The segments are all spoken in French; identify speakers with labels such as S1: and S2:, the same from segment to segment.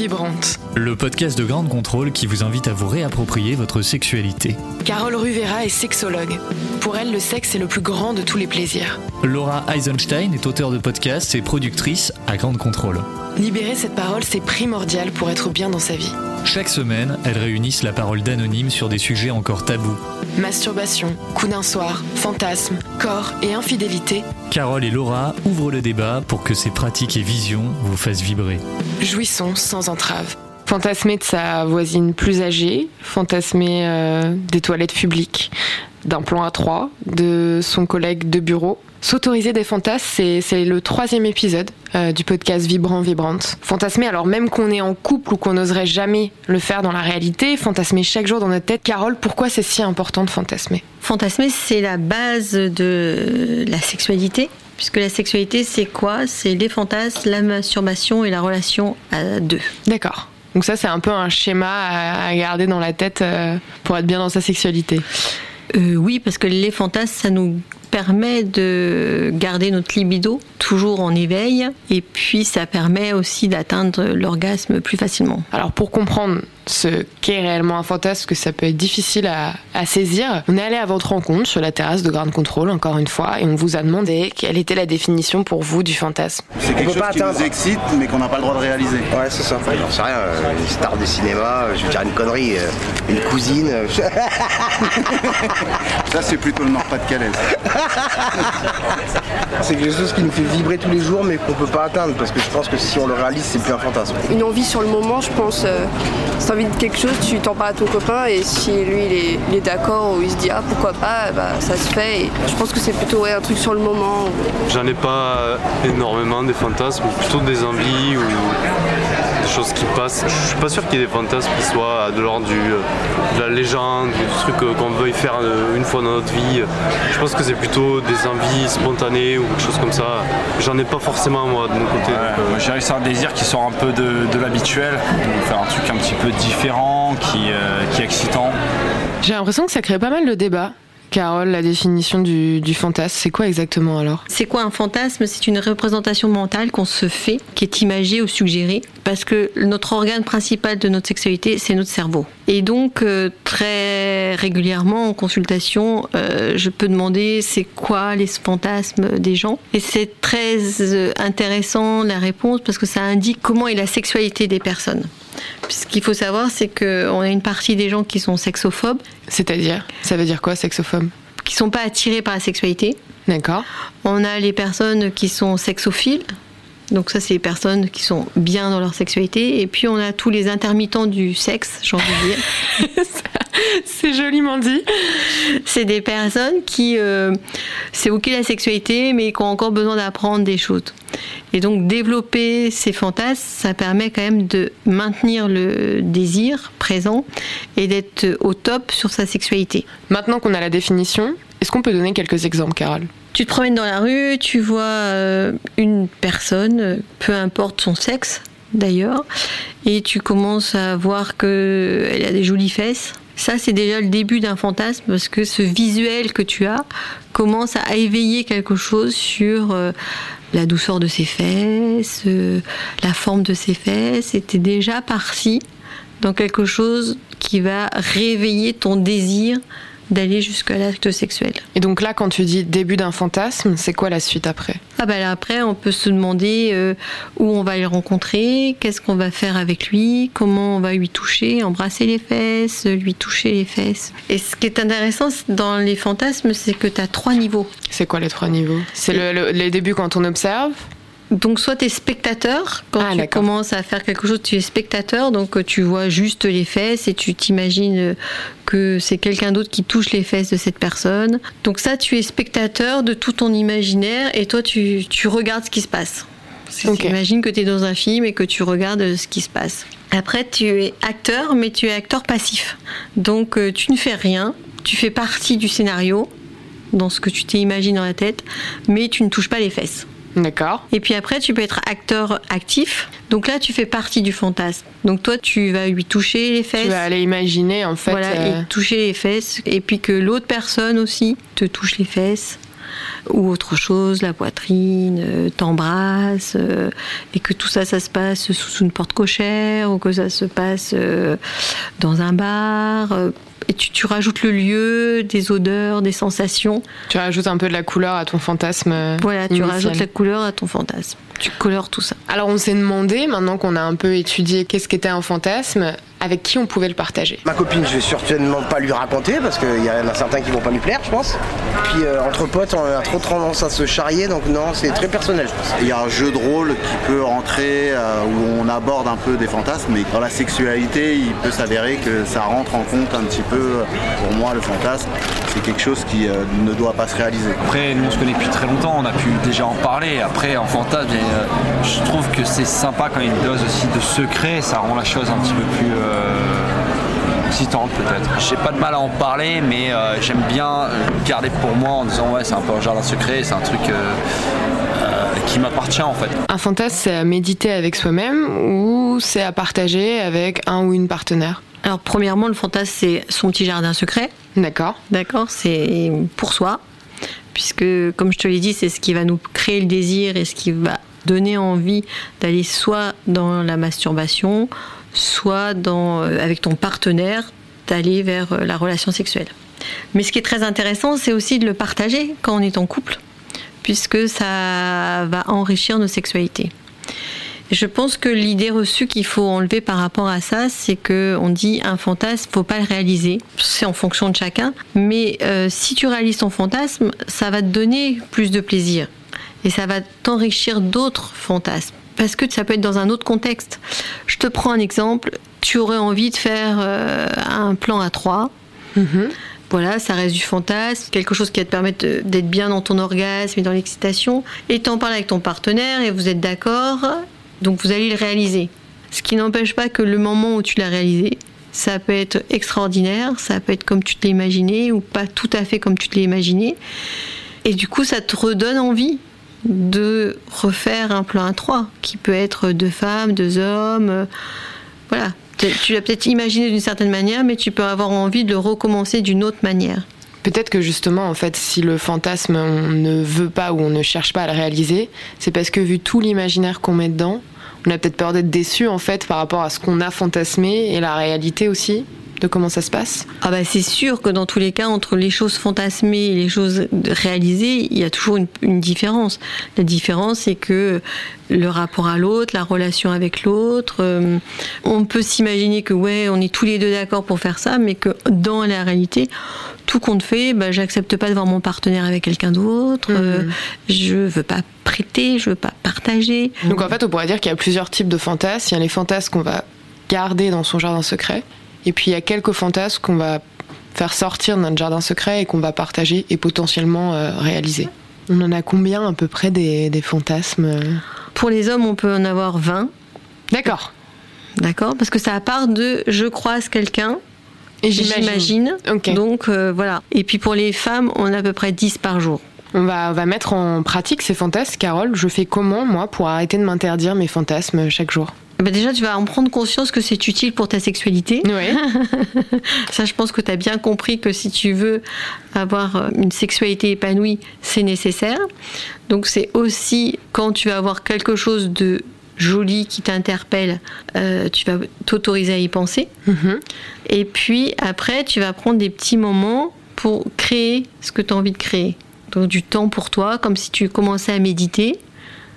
S1: Vibrante,
S2: le podcast de Grande Contrôle qui vous invite à vous réapproprier votre sexualité.
S1: Carole Ruvera est sexologue. Pour elle, le sexe est le plus grand de tous les plaisirs.
S2: Laura Eisenstein est auteure de podcasts et productrice à Grande Contrôle.
S1: Libérer cette parole, c'est primordial pour être bien dans sa vie.
S2: Chaque semaine, elles réunissent la parole d'anonymes sur des sujets encore tabous.
S1: Masturbation, coup d'un soir, fantasme, corps et infidélité.
S2: Carole et Laura ouvrent le débat pour que ces pratiques et visions vous fassent vibrer.
S1: Jouissons sans entrave.
S3: Fantasmer de sa voisine plus âgée, fantasmer euh, des toilettes publiques, d'un plan à trois, de son collègue de bureau. S'autoriser des fantasmes, c'est- le troisième épisode euh, du podcast Vibrant Vibrante. Fantasmer, alors même qu'on est en couple ou qu'on n'oserait jamais le faire dans la réalité, fantasmer chaque jour dans notre tête. Carole, pourquoi c'est si important de fantasmer?
S4: Fantasmer, c'est la base de la sexualité. Puisque la sexualité, c'est quoi? C'est les fantasmes, la masturbation et la relation à deux.
S3: D'accord. Donc ça, c'est un peu un schéma à, à garder dans la tête euh, pour être bien dans sa sexualité.
S4: Euh, oui, parce que les fantasmes, ça nous permet de garder notre libido toujours en éveil. Et puis, ça permet aussi d'atteindre l'orgasme plus facilement.
S3: Alors pour comprendre ce qu'est réellement un fantasme, que ça peut être difficile à, à saisir, on est allé à votre rencontre sur la terrasse de Grand Control, encore une fois, et on vous a demandé quelle était la définition pour vous du fantasme.
S5: C'est quelque
S6: peut
S5: chose
S6: pas
S5: qui
S6: atteindre.
S5: nous excite, mais qu'on n'a pas le droit de réaliser.
S6: Ouais, c'est ça. J'en sais rien, euh, les stars du cinéma, euh, je vais dire une connerie, euh, une cousine. euh,
S5: Ça, c'est plutôt le Nord-Pas-de-Calais.
S6: c'est quelque chose qui nous fait vibrer tous les jours, mais qu'on peut pas atteindre, parce que je pense que si on le réalise, c'est plus un fantasme.
S7: une envie sur le moment, je pense. Euh, si t'as envie de quelque chose, tu t'en parles à ton copain et si lui il est, il est d'accord ou il se dit ah pourquoi pas, bah, ça se fait. Et je pense que c'est plutôt ouais, un truc sur le moment.
S8: J'en ai pas énormément des fantasmes, plutôt des envies ou choses qui passent. Je suis pas sûr qu'il y ait des fantasmes qui soient de l'ordre du, euh, de la légende, du truc euh, qu'on veuille faire euh, une fois dans notre vie. Je pense que c'est plutôt des envies spontanées ou quelque chose comme ça. J'en ai pas forcément moi de mon côté. euh,
S9: dirais que c'est un désir qui sort un peu de, de l'habituel, faire un truc un petit peu différent, qui, euh, qui est excitant.
S3: J'ai l'impression que ça crée pas mal de débats. Carole, la définition du, fantasme, c'est quoi exactement alors?
S4: C'est quoi un fantasme? C'est une représentation mentale qu'on se fait, qui est imagée ou suggérée, parce que notre organe principal de notre sexualité, c'est notre cerveau. Et donc, euh, très régulièrement en consultation, euh, je peux demander c'est quoi les fantasmes des gens? Et c'est très euh, intéressant la réponse, parce que ça indique comment est la sexualité des personnes. Ce qu'il faut savoir, c'est qu'on a une partie des gens qui sont sexophobes,
S3: C'est-à-dire Ça veut dire quoi, sexophobe
S4: qui sont pas attirés par la sexualité.
S3: D'accord.
S4: On a les personnes qui sont sexophiles. Donc ça, c'est les personnes qui sont bien dans leur sexualité. Et puis on a tous les intermittents du sexe, j'ai envie de dire.
S3: C'est joliment dit.
S4: C'est des personnes qui, euh, c'est ok la sexualité, mais qui ont encore besoin d'apprendre des choses. Et donc développer ces fantasmes, ça permet quand même de maintenir le désir présent et d'être au top sur sa sexualité.
S3: Maintenant qu'on a la définition, est-ce qu'on peut donner quelques exemples, Carole?
S4: Tu te promènes dans la rue, tu vois euh, une personne, euh, peu importe son sexe d'ailleurs, et tu commences à voir qu'elle a des jolies fesses. Ça, c'est déjà le début d'un fantasme parce que ce visuel que tu as commence à éveiller quelque chose sur euh, la douceur de ses fesses, euh, la forme de ses fesses. Et t'es déjà parti dans quelque chose qui va réveiller ton désir d'aller jusqu'à l'acte sexuel.
S3: Et donc là, quand tu dis début d'un fantasme, c'est quoi la suite après?
S4: Ah bah là, après, on peut se demander euh, où on va le rencontrer, qu'est-ce qu'on va faire avec lui, comment on va lui toucher, embrasser les fesses, lui toucher les fesses. Et ce qui est intéressant dans les fantasmes, c'est que tu as trois niveaux.
S3: C'est quoi les trois niveaux? C'est le, le- les débuts quand on observe?
S4: Donc soit tu es spectateur, quand
S3: Ah,
S4: tu commences à faire quelque chose, tu es spectateur, donc euh, tu vois juste les fesses et tu t'imagines euh, que c'est quelqu'un d'autre qui touche les fesses de cette personne. Donc ça, tu es spectateur de tout ton imaginaire et toi, tu, tu regardes ce qui se passe.
S3: Ok.
S4: Tu imagines que tu es dans un film et que tu regardes euh, ce qui se passe. Après, tu es acteur, mais tu es acteur passif. Donc tu ne fais rien, tu fais partie du scénario, dans ce que tu t'imagines dans la tête, mais tu ne touches pas les fesses.
S3: D'accord.
S4: Et puis après, tu peux être acteur actif. Donc là, tu fais partie du fantasme. Donc toi, tu vas lui toucher les fesses.
S3: Tu vas aller imaginer en fait.
S4: voilà,
S3: euh,
S4: et toucher les fesses. Et puis que l'autre personne aussi te touche les fesses. Ou autre chose, la poitrine, euh, t'embrasse, euh, et que tout ça, ça se passe sous une porte cochère, ou que ça se passe euh, dans un bar. euh, et tu, tu rajoutes le lieu, des odeurs, des sensations.
S3: Tu rajoutes un peu de la couleur à ton fantasme.
S4: Voilà, tu
S3: initial.
S4: rajoutes la couleur à ton fantasme. Tu colores tout ça.
S3: Alors on s'est demandé, maintenant qu'on a un peu étudié qu'est-ce qu'était un fantasme, avec qui on pouvait le partager.
S6: Ma copine, je vais certainement pas lui raconter parce qu'il y en a certains qui vont pas lui plaire, je pense. Puis euh, entre potes, on a trop tendance à se charrier, donc non, c'est très personnel, je pense.
S5: Il y a un jeu de rôle qui peut rentrer euh, où on aborde un peu des fantasmes, mais dans la sexualité, il peut s'avérer que ça rentre en compte un petit peu. Pour moi, le fantasme, c'est quelque chose qui euh, ne doit pas se réaliser.
S9: Après, nous on se connaît depuis très longtemps, on a pu déjà en parler. Après, en fantasme, et, euh, je trouve que c'est sympa quand il y a une dose aussi de secret, ça rend la chose un petit peu plus euh, excitante peut-être. J'ai pas de mal à en parler, mais euh, j'aime bien euh, garder pour moi en disant ouais, c'est un peu un jardin secret, c'est un truc euh, euh, qui m'appartient en fait.
S3: Un fantasme, c'est à méditer avec soi-même ou c'est à partager avec un ou une partenaire?
S4: Alors, premièrement, le fantasme, c'est son petit jardin secret.
S3: D'accord.
S4: D'accord C'est pour soi. Puisque, comme je te l'ai dit, c'est ce qui va nous créer le désir et ce qui va donner envie d'aller soit dans la masturbation, soit euh, avec ton partenaire, d'aller vers euh, la relation sexuelle. Mais ce qui est très intéressant, c'est aussi de le partager quand on est en couple, puisque ça va enrichir nos sexualités. Et Je pense que l'idée reçue qu'il faut enlever par rapport à ça, c'est que on dit un fantasme, faut pas le réaliser. C'est en fonction de chacun. Mais euh, si tu réalises ton fantasme, ça va te donner plus de plaisir et ça va t'enrichir d'autres fantasmes. Parce que ça peut être dans un autre contexte. Je te prends un exemple. Tu aurais envie de faire euh, un plan à trois. Voilà, ça reste du fantasme, quelque chose qui va te permettre d'être bien dans ton orgasme et dans l'excitation. Et t'en parles avec ton partenaire et vous êtes d'accord, donc vous allez le réaliser. Ce qui n'empêche pas que le moment où tu l'as réalisé, ça peut être extraordinaire, ça peut être comme tu te l'as imaginé ou pas tout à fait comme tu te l'as imaginé. Et du coup, ça te redonne envie de refaire un plan à trois, qui peut être deux femmes, deux hommes. euh, Voilà. Tu l'as peut-être imaginé d'une certaine manière, mais tu peux avoir envie de le recommencer d'une autre manière.
S3: Peut-être que justement, en fait, si le fantasme, on ne veut pas ou on ne cherche pas à le réaliser, c'est parce que vu tout l'imaginaire qu'on met dedans, on a peut-être peur d'être déçu, en fait, par rapport à ce qu'on a fantasmé et la réalité aussi de comment ça se passe.
S4: Ah bah c'est sûr que dans tous les cas, entre les choses fantasmées et les choses réalisées, il y a toujours une, une différence. La différence, c'est que le rapport à l'autre, la relation avec l'autre, euh, on peut s'imaginer que ouais, on est tous les deux d'accord pour faire ça, mais que dans la réalité, tout compte fait, bah, j'accepte pas de voir mon partenaire avec quelqu'un d'autre, euh, je veux pas prêter, je veux pas partager.
S3: Donc en fait, on pourrait dire qu'il y a plusieurs types de fantasmes. Il y a les fantasmes qu'on va garder dans son jardin secret, et puis il y a quelques fantasmes qu'on va faire sortir de notre jardin secret et qu'on va partager et potentiellement euh, réaliser. On en a combien à peu près des, des fantasmes euh
S4: Pour les hommes, on peut en avoir 20.
S3: D'accord.
S4: D'accord Parce que ça part de je croise quelqu'un
S3: Et
S4: j'imagine.
S3: Ok.
S4: Donc euh, voilà. Et puis pour les femmes, on a à peu près 10 par jour.
S3: On va, on va mettre en pratique ces fantasmes. Carole, je fais comment, moi, pour arrêter de m'interdire mes fantasmes chaque jour?
S4: Eh ben déjà, tu vas en prendre conscience que c'est utile pour ta sexualité.
S3: Oui.
S4: Ça, je pense que tu as bien compris que si tu veux avoir euh, une sexualité épanouie, c'est nécessaire. Donc c'est aussi quand tu vas avoir quelque chose de joli qui t'interpelle, euh, tu vas t'autoriser à y penser.
S3: Mhm.
S4: Et puis après, tu vas prendre des petits moments pour créer ce que tu as envie de créer. Donc du temps pour toi, comme si tu commençais à méditer.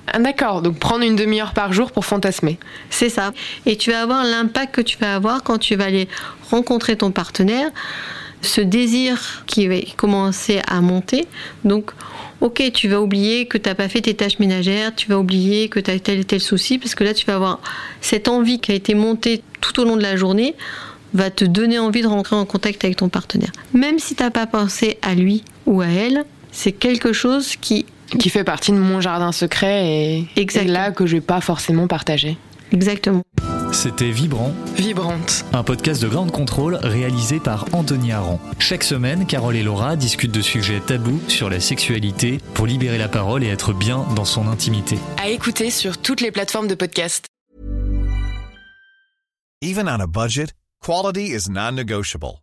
S3: Ah, D'accord, donc prendre une demi-heure par jour pour fantasmer.
S4: C'est ça. Et tu vas avoir l'impact que tu vas avoir quand tu vas aller rencontrer ton partenaire, ce désir qui va commencer à monter. Donc, ok, tu vas oublier que tu n'as pas fait tes tâches ménagères, tu vas oublier que tu as tel et tel souci, parce que là, tu vas avoir cette envie qui a été montée tout au long de la journée va te donner envie de rentrer en contact avec ton partenaire. Même si tu n'as pas pensé à lui ou à elle, c'est quelque chose qui
S3: Qui fait partie de mon jardin secret et, là que je vais pas forcément partager.
S4: Exactement.
S2: C'était Vibrant,
S3: Vibrante.
S2: un podcast de grande contrôle réalisé par Anthony Aran. Chaque semaine, Carole et Laura discutent de sujets tabous sur la sexualité pour libérer la parole et être bien dans son intimité.
S1: À écouter sur toutes les plateformes de podcast.
S10: Even on a budget, quality is non-negotiable.